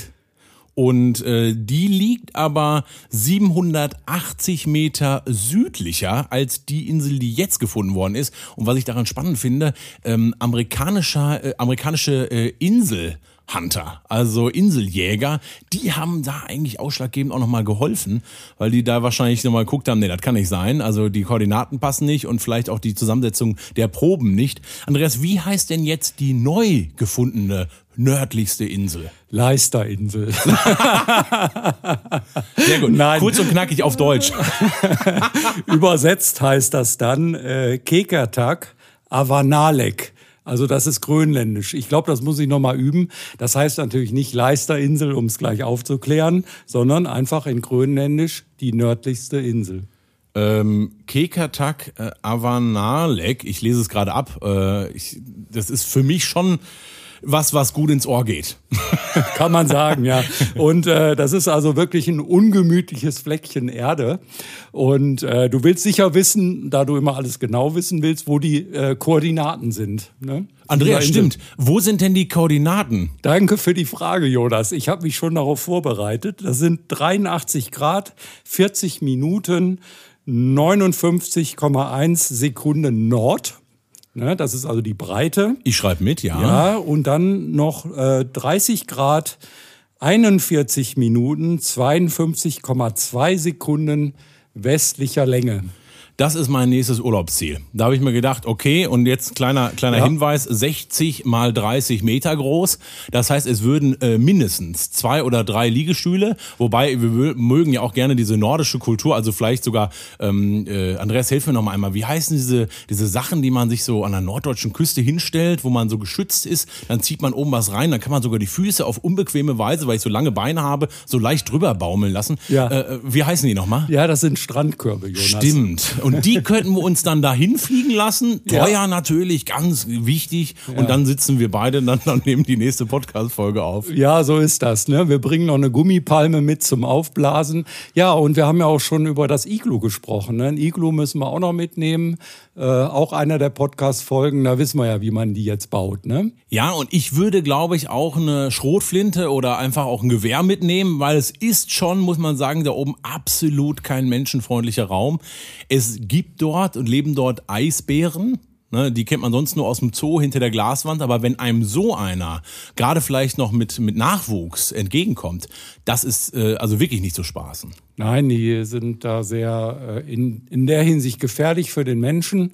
Und äh, die liegt aber 780 Meter südlicher als die Insel, die jetzt gefunden worden ist. Und was ich daran spannend finde, ähm, amerikanischer, äh, amerikanische äh, Insel. Hunter, also Inseljäger, die haben da eigentlich ausschlaggebend auch nochmal geholfen, weil die da wahrscheinlich nochmal geguckt haben, nee, das kann nicht sein, also die Koordinaten passen nicht und vielleicht auch die Zusammensetzung der Proben nicht. Andreas, wie heißt denn jetzt die neu gefundene nördlichste Insel? Leisterinsel. Sehr gut. Nein. Kurz und knackig auf Deutsch. Übersetzt heißt das dann äh, Kekertak Avanalek. Also das ist grönländisch. Ich glaube, das muss ich nochmal üben. Das heißt natürlich nicht Leisterinsel, um es gleich aufzuklären, sondern einfach in grönländisch die nördlichste Insel. Ähm, Kekatak äh, Avanalek, ich lese es gerade ab. Äh, ich, das ist für mich schon was, was gut ins Ohr geht. Kann man sagen, ja. Und äh, das ist also wirklich ein ungemütliches Fleckchen Erde. Und äh, du willst sicher wissen, da du immer alles genau wissen willst, wo die äh, Koordinaten sind. Ne? Andreas, stimmt. Wo sind denn die Koordinaten? Danke für die Frage, Jonas. Ich habe mich schon darauf vorbereitet. Das sind 83 Grad, 40 Minuten, 59,1 Sekunden Nord. Ne, das ist also die Breite. Ich schreibe mit, ja. Ja, und dann noch äh, 30 Grad, 41 Minuten, 52,2 Sekunden westlicher Länge das ist mein nächstes Urlaubsziel. Da habe ich mir gedacht, okay, und jetzt kleiner, kleiner ja. Hinweis, 60 mal 30 Meter groß. Das heißt, es würden äh, mindestens zwei oder drei Liegestühle, wobei wir mögen ja auch gerne diese nordische Kultur, also vielleicht sogar, ähm, äh, Andreas, hilf mir noch mal einmal, wie heißen diese, diese Sachen, die man sich so an der norddeutschen Küste hinstellt, wo man so geschützt ist, dann zieht man oben was rein, dann kann man sogar die Füße auf unbequeme Weise, weil ich so lange Beine habe, so leicht drüber baumeln lassen. Ja. Äh, äh wie heißen die nochmal? Ja, das sind Strandkörbe, Jonas. Stimmt. Und die könnten wir uns dann dahin fliegen lassen. Teuer ja. natürlich, ganz wichtig. Ja. Und dann sitzen wir beide dann, dann nehmen die nächste Podcast-Folge auf. Ja, so ist das. Ne? Wir bringen noch eine Gummipalme mit zum Aufblasen. Ja, und wir haben ja auch schon über das Iglu gesprochen. Ne? Ein Iglu müssen wir auch noch mitnehmen. Äh, auch einer der Podcast-Folgen, da wissen wir ja, wie man die jetzt baut. Ne? Ja, und ich würde, glaube ich, auch eine Schrotflinte oder einfach auch ein Gewehr mitnehmen, weil es ist schon, muss man sagen, da oben absolut kein menschenfreundlicher Raum. Es gibt dort und leben dort Eisbären. Ne, die kennt man sonst nur aus dem Zoo hinter der Glaswand, aber wenn einem so einer gerade vielleicht noch mit, mit Nachwuchs entgegenkommt, das ist äh, also wirklich nicht zu spaßen. Nein, die sind da sehr äh, in, in der Hinsicht gefährlich für den Menschen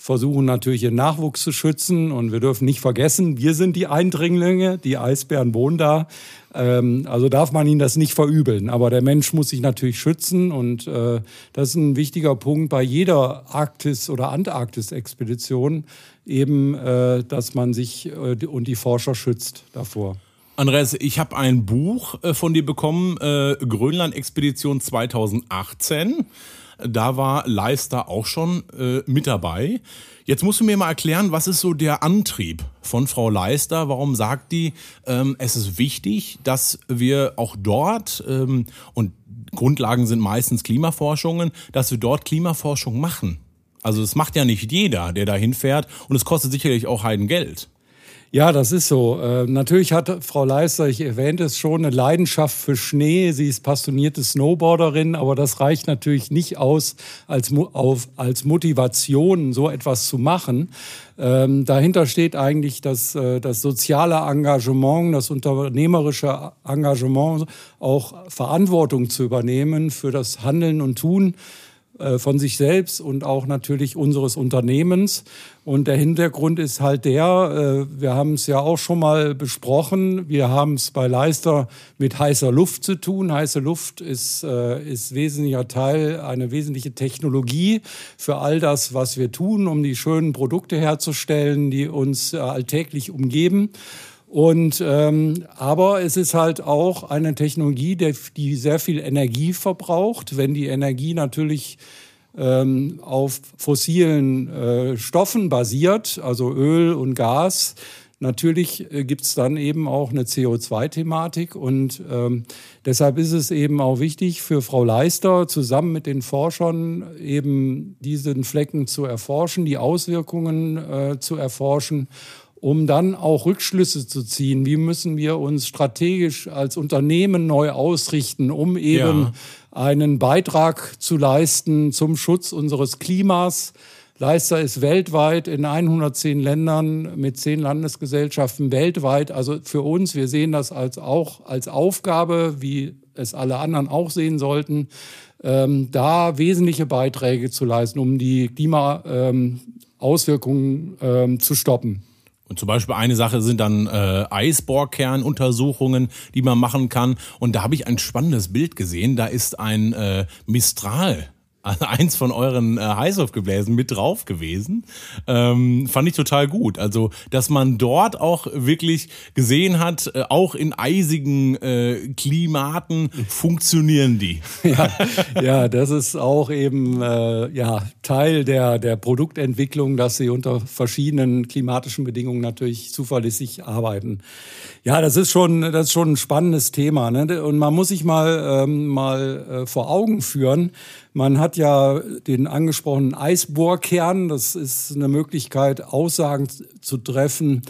versuchen natürlich ihren Nachwuchs zu schützen. Und wir dürfen nicht vergessen, wir sind die Eindringlinge, die Eisbären wohnen da. Ähm, also darf man ihnen das nicht verübeln. Aber der Mensch muss sich natürlich schützen. Und äh, das ist ein wichtiger Punkt bei jeder Arktis- oder Antarktis-Expedition, eben, äh, dass man sich äh, und die Forscher schützt davor. Andreas, ich habe ein Buch äh, von dir bekommen, äh, Grönland-Expedition 2018. Da war Leister auch schon äh, mit dabei. Jetzt musst du mir mal erklären, was ist so der Antrieb von Frau Leister? Warum sagt die, ähm, es ist wichtig, dass wir auch dort, ähm, und Grundlagen sind meistens Klimaforschungen, dass wir dort Klimaforschung machen? Also es macht ja nicht jeder, der da hinfährt und es kostet sicherlich auch Heidengeld. Ja, das ist so. Äh, natürlich hat Frau Leister, ich erwähnte es schon, eine Leidenschaft für Schnee. Sie ist passionierte Snowboarderin, aber das reicht natürlich nicht aus als, auf, als Motivation, so etwas zu machen. Ähm, dahinter steht eigentlich das, äh, das soziale Engagement, das unternehmerische Engagement, auch Verantwortung zu übernehmen für das Handeln und Tun von sich selbst und auch natürlich unseres Unternehmens. Und der Hintergrund ist halt der, äh, wir haben es ja auch schon mal besprochen, wir haben es bei Leister mit heißer Luft zu tun. Heiße Luft ist, äh, ist wesentlicher Teil, eine wesentliche Technologie für all das, was wir tun, um die schönen Produkte herzustellen, die uns alltäglich umgeben. Und ähm, aber es ist halt auch eine Technologie, der, die sehr viel Energie verbraucht. Wenn die Energie natürlich ähm, auf fossilen äh, Stoffen basiert, also Öl und Gas, natürlich äh, gibt es dann eben auch eine CO2-Thematik. Und ähm, deshalb ist es eben auch wichtig für Frau Leister, zusammen mit den Forschern eben diesen Flecken zu erforschen, die Auswirkungen äh, zu erforschen um dann auch Rückschlüsse zu ziehen. Wie müssen wir uns strategisch als Unternehmen neu ausrichten, um eben ja. einen Beitrag zu leisten zum Schutz unseres Klimas? Leister ist weltweit in 110 Ländern mit zehn Landesgesellschaften weltweit. Also für uns, wir sehen das als auch als Aufgabe, wie es alle anderen auch sehen sollten, ähm, da wesentliche Beiträge zu leisten, um die Klimaauswirkungen ähm, ähm, zu stoppen. Und zum Beispiel eine Sache sind dann äh, Eisbohrkernuntersuchungen, die man machen kann. Und da habe ich ein spannendes Bild gesehen. Da ist ein äh, Mistral also eins von euren äh, Heißluftgebläsen mit drauf gewesen. Ähm, fand ich total gut. Also, dass man dort auch wirklich gesehen hat, äh, auch in eisigen äh, Klimaten funktionieren die. Ja, ja das ist auch eben äh, ja, Teil der, der Produktentwicklung, dass sie unter verschiedenen klimatischen Bedingungen natürlich zuverlässig arbeiten. Ja, das ist schon, das ist schon ein spannendes Thema. Ne? Und man muss sich mal, ähm, mal äh, vor Augen führen, man hat ja den angesprochenen Eisbohrkern. Das ist eine Möglichkeit, Aussagen zu treffen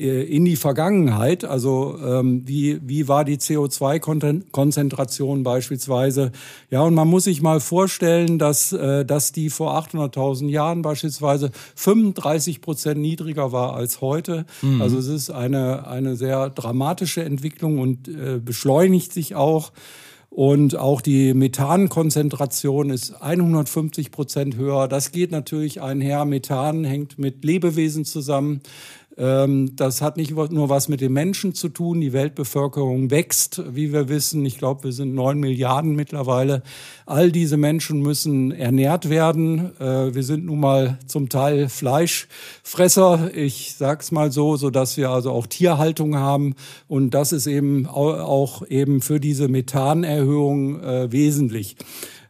äh, in die Vergangenheit. Also ähm, wie, wie war die CO2-Konzentration beispielsweise? Ja, und man muss sich mal vorstellen, dass, äh, dass die vor 800.000 Jahren beispielsweise 35 Prozent niedriger war als heute. Mhm. Also es ist eine, eine sehr dramatische Entwicklung und äh, beschleunigt sich auch. Und auch die Methankonzentration ist 150 Prozent höher. Das geht natürlich einher. Methan hängt mit Lebewesen zusammen. Ähm, das hat nicht nur was mit den Menschen zu tun. Die Weltbevölkerung wächst, wie wir wissen. Ich glaube, wir sind neun Milliarden mittlerweile. All diese Menschen müssen ernährt werden. Äh, wir sind nun mal zum Teil Fleischfresser. Ich sag's mal so, so dass wir also auch Tierhaltung haben. Und das ist eben auch eben für diese Methanerhöhung äh, wesentlich.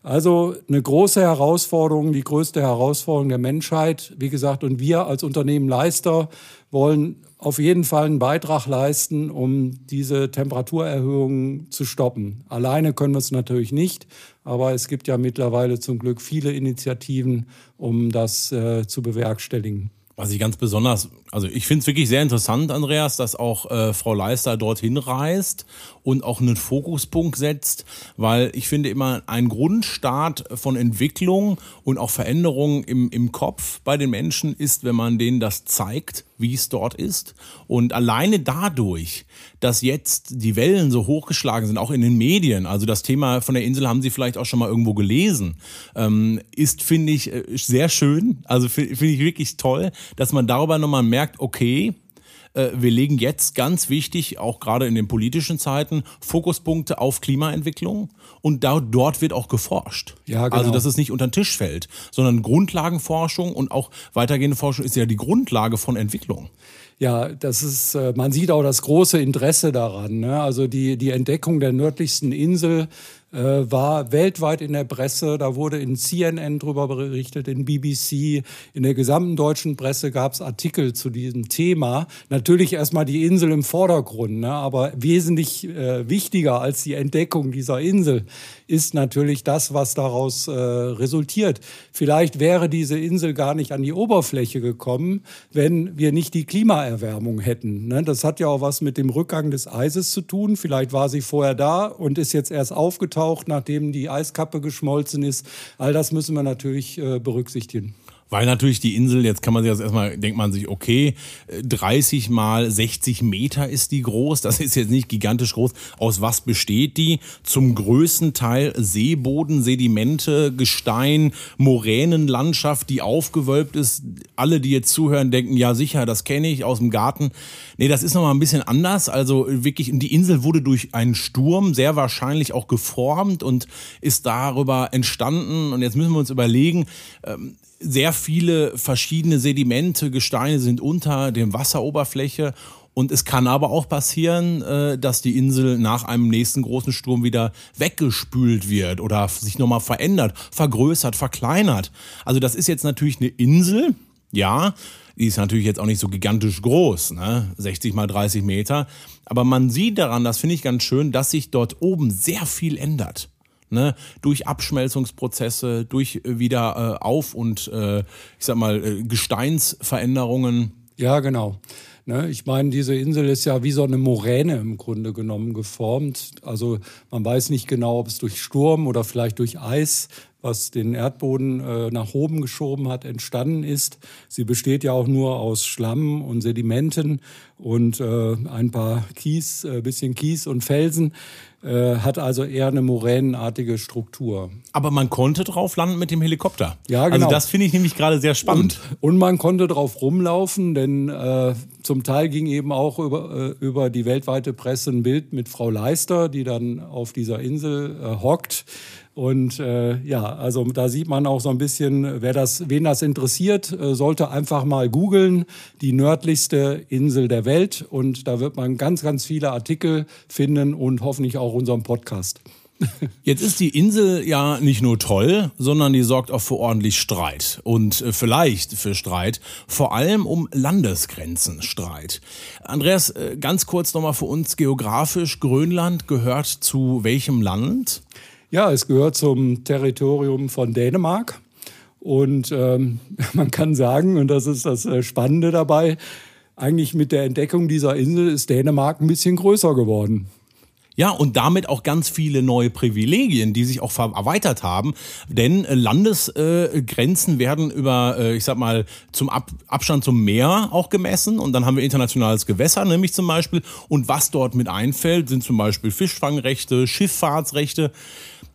Also eine große Herausforderung, die größte Herausforderung der Menschheit. Wie gesagt, und wir als Unternehmen Leister wollen auf jeden Fall einen Beitrag leisten, um diese Temperaturerhöhungen zu stoppen. Alleine können wir es natürlich nicht, aber es gibt ja mittlerweile zum Glück viele Initiativen, um das äh, zu bewerkstelligen. Was ich ganz besonders, also ich finde es wirklich sehr interessant, Andreas, dass auch äh, Frau Leister dorthin reist und auch einen Fokuspunkt setzt, weil ich finde immer ein Grundstart von Entwicklung und auch Veränderung im, im Kopf bei den Menschen ist, wenn man denen das zeigt, wie es dort ist. Und alleine dadurch, dass jetzt die Wellen so hochgeschlagen sind, auch in den Medien, also das Thema von der Insel haben Sie vielleicht auch schon mal irgendwo gelesen, ähm, ist, finde ich, äh, sehr schön. Also finde find ich wirklich toll, dass man darüber nochmal merkt, okay, äh, wir legen jetzt ganz wichtig, auch gerade in den politischen Zeiten, Fokuspunkte auf Klimaentwicklung und da, dort wird auch geforscht. Ja, genau. Also dass es nicht unter den Tisch fällt, sondern Grundlagenforschung und auch weitergehende Forschung ist ja die Grundlage von Entwicklung. Ja, das ist, äh, man sieht auch das große Interesse daran. Ne? Also die, die Entdeckung der nördlichsten Insel war weltweit in der Presse. Da wurde in CNN drüber berichtet, in BBC, in der gesamten deutschen Presse gab es Artikel zu diesem Thema. Natürlich erstmal die Insel im Vordergrund, ne? aber wesentlich äh, wichtiger als die Entdeckung dieser Insel ist natürlich das, was daraus äh, resultiert. Vielleicht wäre diese Insel gar nicht an die Oberfläche gekommen, wenn wir nicht die Klimaerwärmung hätten. Ne? Das hat ja auch was mit dem Rückgang des Eises zu tun. Vielleicht war sie vorher da und ist jetzt erst aufgetaucht, nachdem die Eiskappe geschmolzen ist. All das müssen wir natürlich äh, berücksichtigen. Weil natürlich die Insel, jetzt kann man sich das erstmal, denkt man sich, okay, 30 mal 60 Meter ist die groß, das ist jetzt nicht gigantisch groß. Aus was besteht die? Zum größten Teil Seeboden, Sedimente, Gestein, Moränenlandschaft, die aufgewölbt ist. Alle, die jetzt zuhören, denken, ja sicher, das kenne ich aus dem Garten. Nee, das ist nochmal ein bisschen anders. Also wirklich, die Insel wurde durch einen Sturm sehr wahrscheinlich auch geformt und ist darüber entstanden. Und jetzt müssen wir uns überlegen, ähm, sehr viele verschiedene Sedimente, Gesteine sind unter dem Wasseroberfläche und es kann aber auch passieren, äh, dass die Insel nach einem nächsten großen Sturm wieder weggespült wird oder sich nochmal verändert, vergrößert, verkleinert. Also das ist jetzt natürlich eine Insel, ja, die ist natürlich jetzt auch nicht so gigantisch groß, ne? 60 mal 30 Meter. Aber man sieht daran, das finde ich ganz schön, dass sich dort oben sehr viel ändert ne, durch Abschmelzungsprozesse, durch äh, wieder äh, Auf- und äh, ich sag mal äh, Gesteinsveränderungen. Ja, genau. Ne, ich meine, diese Insel ist ja wie so eine Moräne im Grunde genommen geformt. Also man weiß nicht genau, ob es durch Sturm oder vielleicht durch Eis was den Erdboden äh, nach oben geschoben hat, entstanden ist. Sie besteht ja auch nur aus Schlamm und Sedimenten und äh, ein paar Kies, äh, bisschen Kies und Felsen. Äh, hat also eher eine moränenartige Struktur. Aber man konnte drauf landen mit dem Helikopter. Ja, genau. Also das finde ich nämlich gerade sehr spannend. Und, und, man konnte drauf rumlaufen, denn äh, zum Teil ging eben auch über, äh, über die weltweite Presse ein Bild mit Frau Leister, die dann auf dieser Insel äh, hockt. Und äh, ja, also da sieht man auch so ein bisschen, wer das, wen das interessiert, äh, sollte einfach mal googeln, die nördlichste Insel der Welt. Und da wird man ganz, ganz viele Artikel finden und hoffentlich auch unseren Podcast. Jetzt ist die Insel ja nicht nur toll, sondern die sorgt auch für ordentlich Streit. Und äh, vielleicht für Streit, vor allem um Landesgrenzenstreit. Andreas, äh, ganz kurz nochmal für uns geografisch, Grönland gehört zu welchem Land? Ja, es gehört zum Territorium von Dänemark. Und ähm, man kann sagen, und das ist das äh, Spannende dabei, eigentlich mit der Entdeckung dieser Insel ist Dänemark ein bisschen größer geworden. Ja, und damit auch ganz viele neue Privilegien, die sich auch erweitert haben. Denn äh, Landesgrenzen äh, werden über, ich sag mal, zum Ab Abstand zum Meer auch gemessen. Und dann haben wir internationales Gewässer, nämlich zum Beispiel. Und was dort mit einfällt, sind zum Beispiel Fischfangrechte, Schifffahrtsrechte.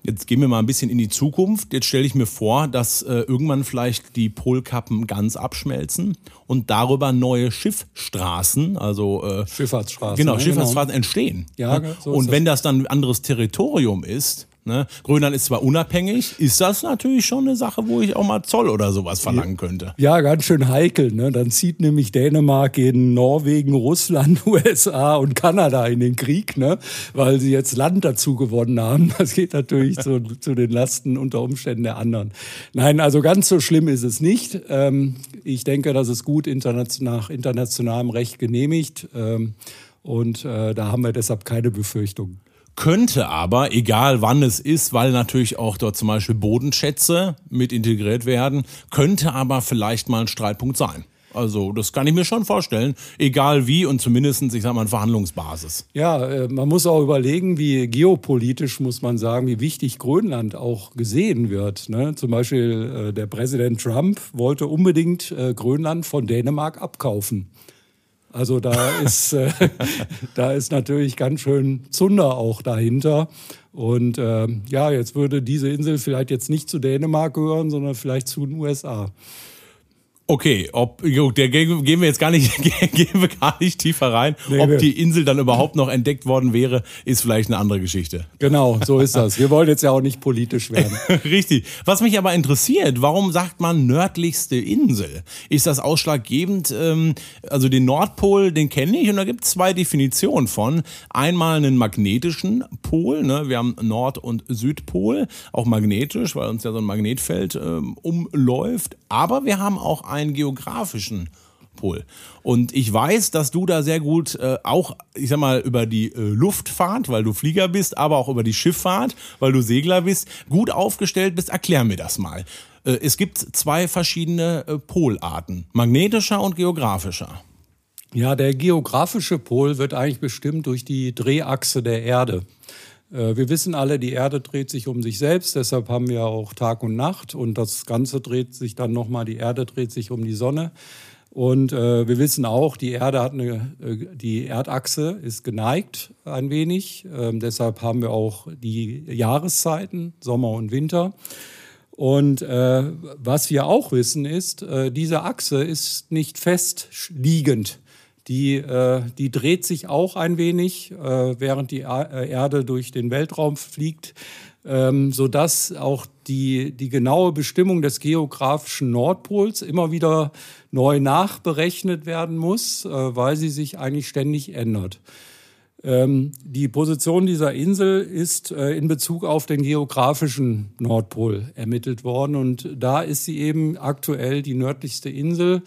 Jetzt gehen wir mal ein bisschen in die Zukunft. Jetzt stelle ich mir vor, dass äh, irgendwann vielleicht die Polkappen ganz abschmelzen und darüber neue Schiffstraßen, also äh, Schifffahrtsstraßen, genau, Schifffahrtsstraßen genau. entstehen. Ja, so und wenn das dann ein anderes Territorium ist, Ne? Grönland ist zwar unabhängig, ist das natürlich schon eine Sache, wo ich auch mal Zoll oder sowas verlangen könnte. Ja, ganz schön heikel. Ne? Dann zieht nämlich Dänemark gegen Norwegen, Russland, USA und Kanada in den Krieg, ne? weil sie jetzt Land dazu gewonnen haben. Das geht natürlich zu, zu den Lasten unter Umständen der anderen. Nein, also ganz so schlimm ist es nicht. Ähm, ich denke, das ist gut nach internationalem Recht genehmigt. Ähm, und äh, da haben wir deshalb keine Befürchtungen könnte aber, egal wann es ist, weil natürlich auch dort zum Beispiel Bodenschätze mit integriert werden, könnte aber vielleicht mal ein Streitpunkt sein. Also das kann ich mir schon vorstellen, egal wie und zumindest, ich sag mal, Verhandlungsbasis. Ja, äh, man muss auch überlegen, wie geopolitisch, muss man sagen, wie wichtig Grönland auch gesehen wird. Ne? Zum Beispiel äh, der Präsident Trump wollte unbedingt äh, Grönland von Dänemark abkaufen. Also da ist, äh, da ist natürlich ganz schön Zunder auch dahinter. Und äh, ja, jetzt würde diese Insel vielleicht jetzt nicht zu Dänemark gehören, sondern vielleicht zu den USA. Okay, ob der gehen wir jetzt gar nicht gehen wir gar nicht tiefer rein. Ob die Insel dann überhaupt noch entdeckt worden wäre, ist vielleicht eine andere Geschichte. Genau, so ist das. Wir wollen jetzt ja auch nicht politisch werden. Richtig. Was mich aber interessiert, warum sagt man nördlichste Insel? Ist das ausschlaggebend? Ähm, also den Nordpol, den kenne ich und da gibt es zwei Definitionen von. Einmal einen magnetischen Pol, ne? wir haben Nord- und Südpol, auch magnetisch, weil uns ja so ein Magnetfeld ähm, umläuft. Aber wir haben auch einen geografischen Pol. Und ich weiß, dass du da sehr gut äh, auch, ich sag mal, über die äh, Luftfahrt, weil du Flieger bist, aber auch über die Schifffahrt, weil du Segler bist, gut aufgestellt bist. Erklär mir das mal. Äh, es gibt zwei verschiedene äh, Polarten, magnetischer und geografischer. Ja, der geografische Pol wird eigentlich bestimmt durch die Drehachse der Erde. Äh, wir wissen alle, die Erde dreht sich um sich selbst, deshalb haben wir auch Tag und Nacht und das Ganze dreht sich dann nochmal, die Erde dreht sich um die Sonne. Und äh, wir wissen auch, die Erde hat eine, äh, die Erdachse ist geneigt ein wenig. Ähm, deshalb haben wir auch die Jahreszeiten, Sommer und Winter. Und äh, was wir auch wissen ist, äh, diese Achse ist nicht fest liegend die, äh, die dreht sich auch ein wenig, äh, während die äh, Erde durch den Weltraum fliegt, ähm, sodass auch die, die genaue Bestimmung des geografischen Nordpols immer wieder neu nachberechnet werden muss, äh, weil sie sich eigentlich ständig ändert. Ähm, die Position dieser Insel ist äh, in Bezug auf den geografischen Nordpol ermittelt worden und da ist sie eben aktuell die nördlichste Insel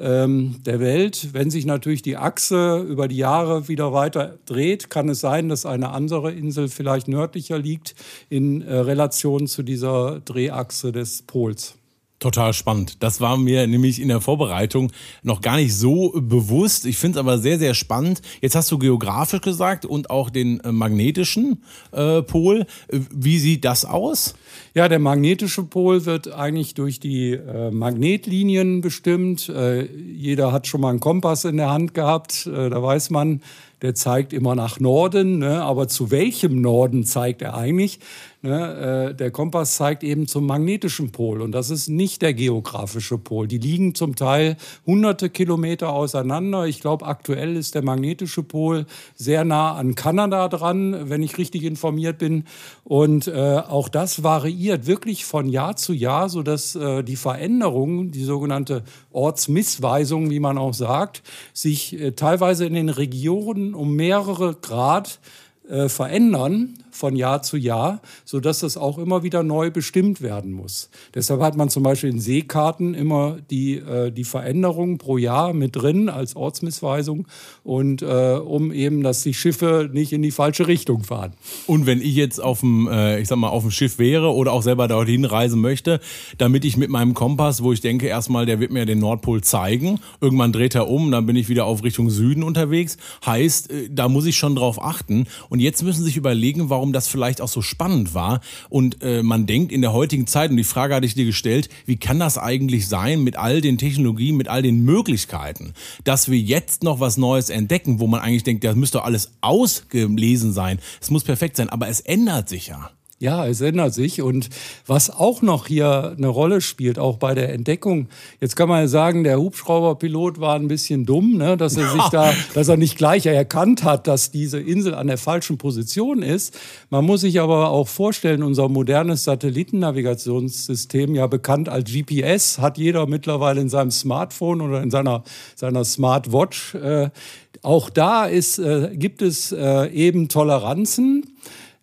ähm, der Welt. Wenn sich natürlich die Achse über die Jahre wieder weiter dreht, kann es sein, dass eine andere Insel vielleicht nördlicher liegt in äh, Relation zu dieser Drehachse des Pols. Total spannend. Das war mir nämlich in der Vorbereitung noch gar nicht so bewusst. Ich finde es aber sehr, sehr spannend. Jetzt hast du geografisch gesagt und auch den äh, magnetischen äh, Pol. Äh, wie sieht das aus? Ja, der magnetische Pol wird eigentlich durch die äh, Magnetlinien bestimmt. Äh, jeder hat schon mal einen Kompass in der Hand gehabt. Äh, da weiß man, der zeigt immer nach Norden, ne? aber zu welchem Norden zeigt er eigentlich? Ne? Äh, der Kompass zeigt eben zum magnetischen Pol und das ist nicht der geografische Pol. Die liegen zum Teil hunderte Kilometer auseinander. Ich glaube, aktuell ist der magnetische Pol sehr nah an Kanada dran, wenn ich richtig informiert bin. Und äh, auch das variiert wirklich von Jahr zu Jahr, sodass äh, die Veränderung, die sogenannte Ortsmissweisung, wie man auch sagt, sich äh, teilweise in den Regionen um mehrere Grad äh, verändern von Jahr zu Jahr, so dass das auch immer wieder neu bestimmt werden muss. Deshalb hat man zum Beispiel in Seekarten immer die, äh, die Veränderung pro Jahr mit drin als Ortsmissweisung und äh, um eben, dass die Schiffe nicht in die falsche Richtung fahren. Und wenn ich jetzt auf dem, äh, ich sag mal, auf dem Schiff wäre oder auch selber dorthin reisen möchte, damit ich mit meinem Kompass, wo ich denke erstmal, der wird mir den Nordpol zeigen, irgendwann dreht er um, dann bin ich wieder auf Richtung Süden unterwegs, heißt, äh, da muss ich schon drauf achten. Und jetzt müssen Sie sich überlegen, warum das vielleicht auch so spannend war. Und äh, man denkt in der heutigen Zeit, und die Frage hatte ich dir gestellt, wie kann das eigentlich sein mit all den Technologien, mit all den Möglichkeiten, dass wir jetzt noch was Neues entdecken, wo man eigentlich denkt, das müsste alles ausgelesen sein, es muss perfekt sein, aber es ändert sich ja. Ja, es ändert sich. Und was auch noch hier eine Rolle spielt, auch bei der Entdeckung, jetzt kann man ja sagen, der Hubschrauberpilot war ein bisschen dumm, ne, dass er sich da, dass er nicht gleich erkannt hat, dass diese Insel an der falschen Position ist. Man muss sich aber auch vorstellen, unser modernes Satellitennavigationssystem, ja bekannt als GPS, hat jeder mittlerweile in seinem Smartphone oder in seiner, seiner Smartwatch. Äh, auch da ist, äh, gibt es äh, eben Toleranzen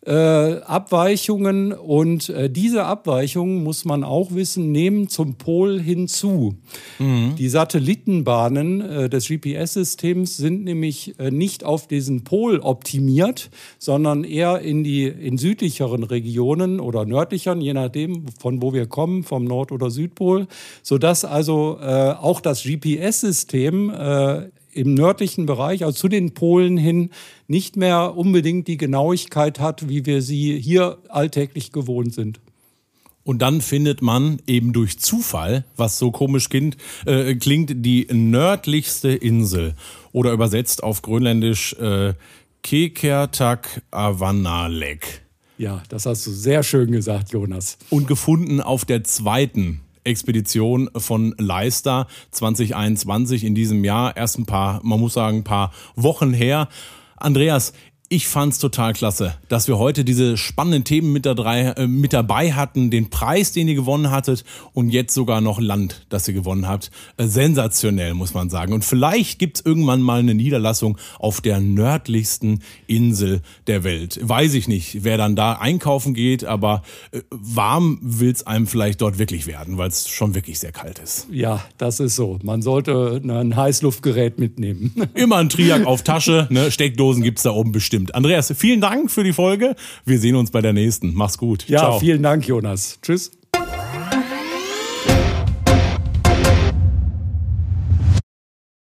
äh, Abweichungen und äh, diese Abweichungen, muss man auch wissen, nehmen zum Pol hinzu. Mhm. Die Satellitenbahnen äh, des GPS-Systems sind nämlich äh, nicht auf diesen Pol optimiert, sondern eher in die in südlicheren Regionen oder nördlicheren, je nachdem, von wo wir kommen, vom Nord- oder Südpol, sodass also äh, auch das GPS-System im nördlichen Bereich, also zu den Polen hin, nicht mehr unbedingt die Genauigkeit hat, wie wir sie hier alltäglich gewohnt sind. Und dann findet man eben durch Zufall, was so komisch klingt, äh, klingt die nördlichste Insel oder übersetzt auf Grönländisch äh, Kekertak Avanalek. Ja, das hast du sehr schön gesagt, Jonas. Und gefunden auf der zweiten Expedition von Leister 2021 in diesem Jahr. Erst ein paar, man muss sagen, ein paar Wochen her. Andreas, ich fand's total klasse, dass wir heute diese spannenden Themen mit, drei, äh, mit dabei hatten, den Preis, den ihr gewonnen hattet und jetzt sogar noch Land, das ihr gewonnen habt. Äh, sensationell, muss man sagen. Und vielleicht gibt's irgendwann mal eine Niederlassung auf der nördlichsten Insel der Welt. Weiß ich nicht, wer dann da einkaufen geht, aber äh, warm will's einem vielleicht dort wirklich werden, weil es schon wirklich sehr kalt ist. Ja, das ist so. Man sollte ein Heißluftgerät mitnehmen. Immer ein Triak auf Tasche, ne? Steckdosen gibt's da oben bestimmt stimmt. Andreas, vielen Dank für die Folge. Wir sehen uns bei der nächsten. Mach's gut. Ja, Ciao. vielen Dank, Jonas. Tschüss.